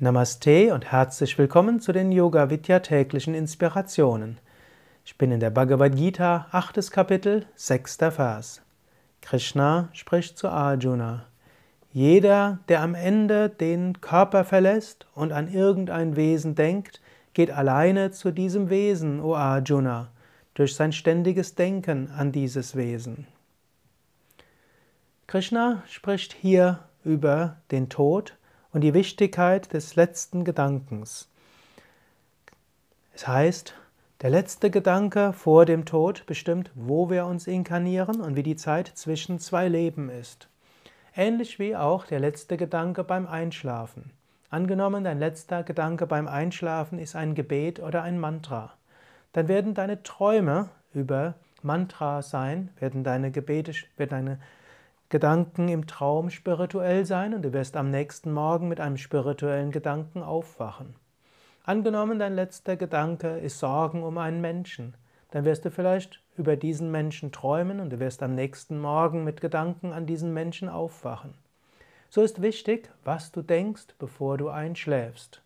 Namaste und herzlich willkommen zu den Yoga Vidya täglichen Inspirationen. Ich bin in der Bhagavad Gita, achtes Kapitel, sechster Vers. Krishna spricht zu Arjuna. Jeder, der am Ende den Körper verlässt und an irgendein Wesen denkt, geht alleine zu diesem Wesen, o Arjuna, durch sein ständiges Denken an dieses Wesen. Krishna spricht hier über den Tod und die Wichtigkeit des letzten Gedankens. Es heißt, der letzte Gedanke vor dem Tod bestimmt, wo wir uns inkarnieren und wie die Zeit zwischen zwei Leben ist. Ähnlich wie auch der letzte Gedanke beim Einschlafen. Angenommen, dein letzter Gedanke beim Einschlafen ist ein Gebet oder ein Mantra. Dann werden deine Träume über Mantra sein, werden deine Gebete, werden deine Gedanken im Traum spirituell sein und du wirst am nächsten Morgen mit einem spirituellen Gedanken aufwachen. Angenommen, dein letzter Gedanke ist Sorgen um einen Menschen, dann wirst du vielleicht über diesen Menschen träumen und du wirst am nächsten Morgen mit Gedanken an diesen Menschen aufwachen. So ist wichtig, was du denkst, bevor du einschläfst.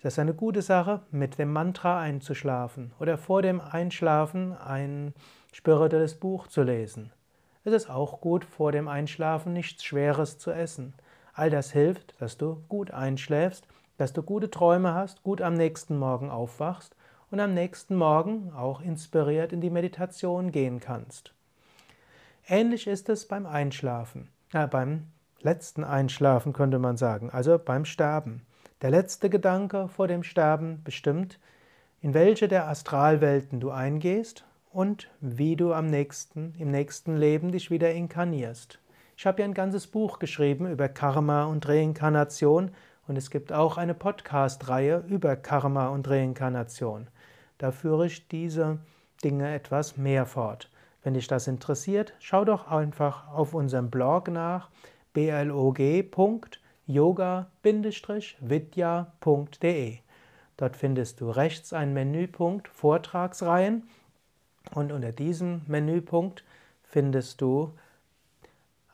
Es ist eine gute Sache, mit dem Mantra einzuschlafen oder vor dem Einschlafen ein spirituelles Buch zu lesen. Es ist auch gut, vor dem Einschlafen nichts Schweres zu essen. All das hilft, dass du gut einschläfst, dass du gute Träume hast, gut am nächsten Morgen aufwachst und am nächsten Morgen auch inspiriert in die Meditation gehen kannst. Ähnlich ist es beim Einschlafen, äh, beim letzten Einschlafen könnte man sagen, also beim Sterben. Der letzte Gedanke vor dem Sterben bestimmt, in welche der Astralwelten du eingehst und wie du am nächsten, im nächsten Leben dich wieder inkarnierst. Ich habe ja ein ganzes Buch geschrieben über Karma und Reinkarnation und es gibt auch eine Podcast-Reihe über Karma und Reinkarnation. Da führe ich diese Dinge etwas mehr fort. Wenn dich das interessiert, schau doch einfach auf unserem Blog nach blog.yoga-vidya.de. Dort findest du rechts einen Menüpunkt Vortragsreihen und unter diesem Menüpunkt findest du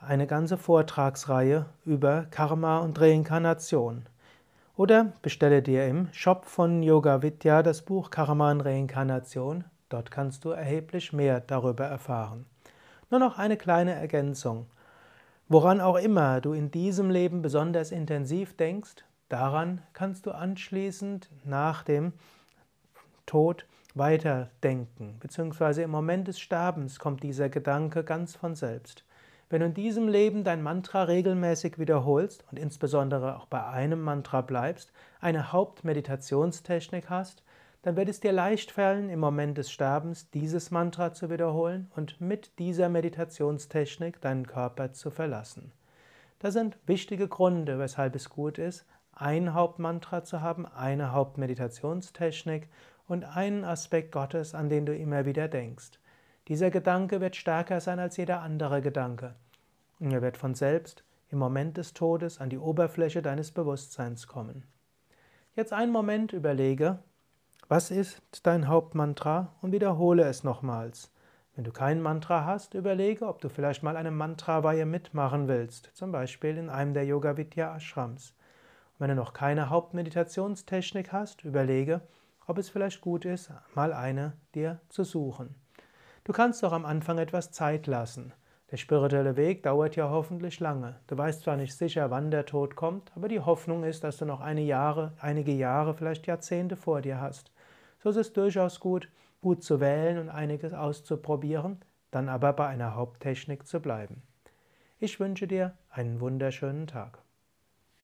eine ganze Vortragsreihe über Karma und Reinkarnation. Oder bestelle dir im Shop von Yoga Vidya das Buch Karma und Reinkarnation. Dort kannst du erheblich mehr darüber erfahren. Nur noch eine kleine Ergänzung. Woran auch immer du in diesem Leben besonders intensiv denkst, daran kannst du anschließend nach dem Tod weiterdenken, beziehungsweise im Moment des Sterbens kommt dieser Gedanke ganz von selbst. Wenn du in diesem Leben dein Mantra regelmäßig wiederholst und insbesondere auch bei einem Mantra bleibst, eine Hauptmeditationstechnik hast, dann wird es dir leicht fallen, im Moment des Sterbens dieses Mantra zu wiederholen und mit dieser Meditationstechnik deinen Körper zu verlassen. Das sind wichtige Gründe, weshalb es gut ist, ein Hauptmantra zu haben, eine Hauptmeditationstechnik und einen Aspekt Gottes, an den du immer wieder denkst. Dieser Gedanke wird stärker sein als jeder andere Gedanke. Und er wird von selbst im Moment des Todes an die Oberfläche deines Bewusstseins kommen. Jetzt einen Moment überlege, was ist dein Hauptmantra und wiederhole es nochmals. Wenn du kein Mantra hast, überlege, ob du vielleicht mal eine Mantra-Weihe mitmachen willst, zum Beispiel in einem der Yoga Vidya Ashrams. Und wenn du noch keine Hauptmeditationstechnik hast, überlege, ob es vielleicht gut ist, mal eine dir zu suchen. Du kannst doch am Anfang etwas Zeit lassen. Der spirituelle Weg dauert ja hoffentlich lange. Du weißt zwar nicht sicher, wann der Tod kommt, aber die Hoffnung ist, dass du noch eine Jahre, einige Jahre, vielleicht Jahrzehnte vor dir hast. So ist es durchaus gut, gut zu wählen und einiges auszuprobieren, dann aber bei einer Haupttechnik zu bleiben. Ich wünsche dir einen wunderschönen Tag.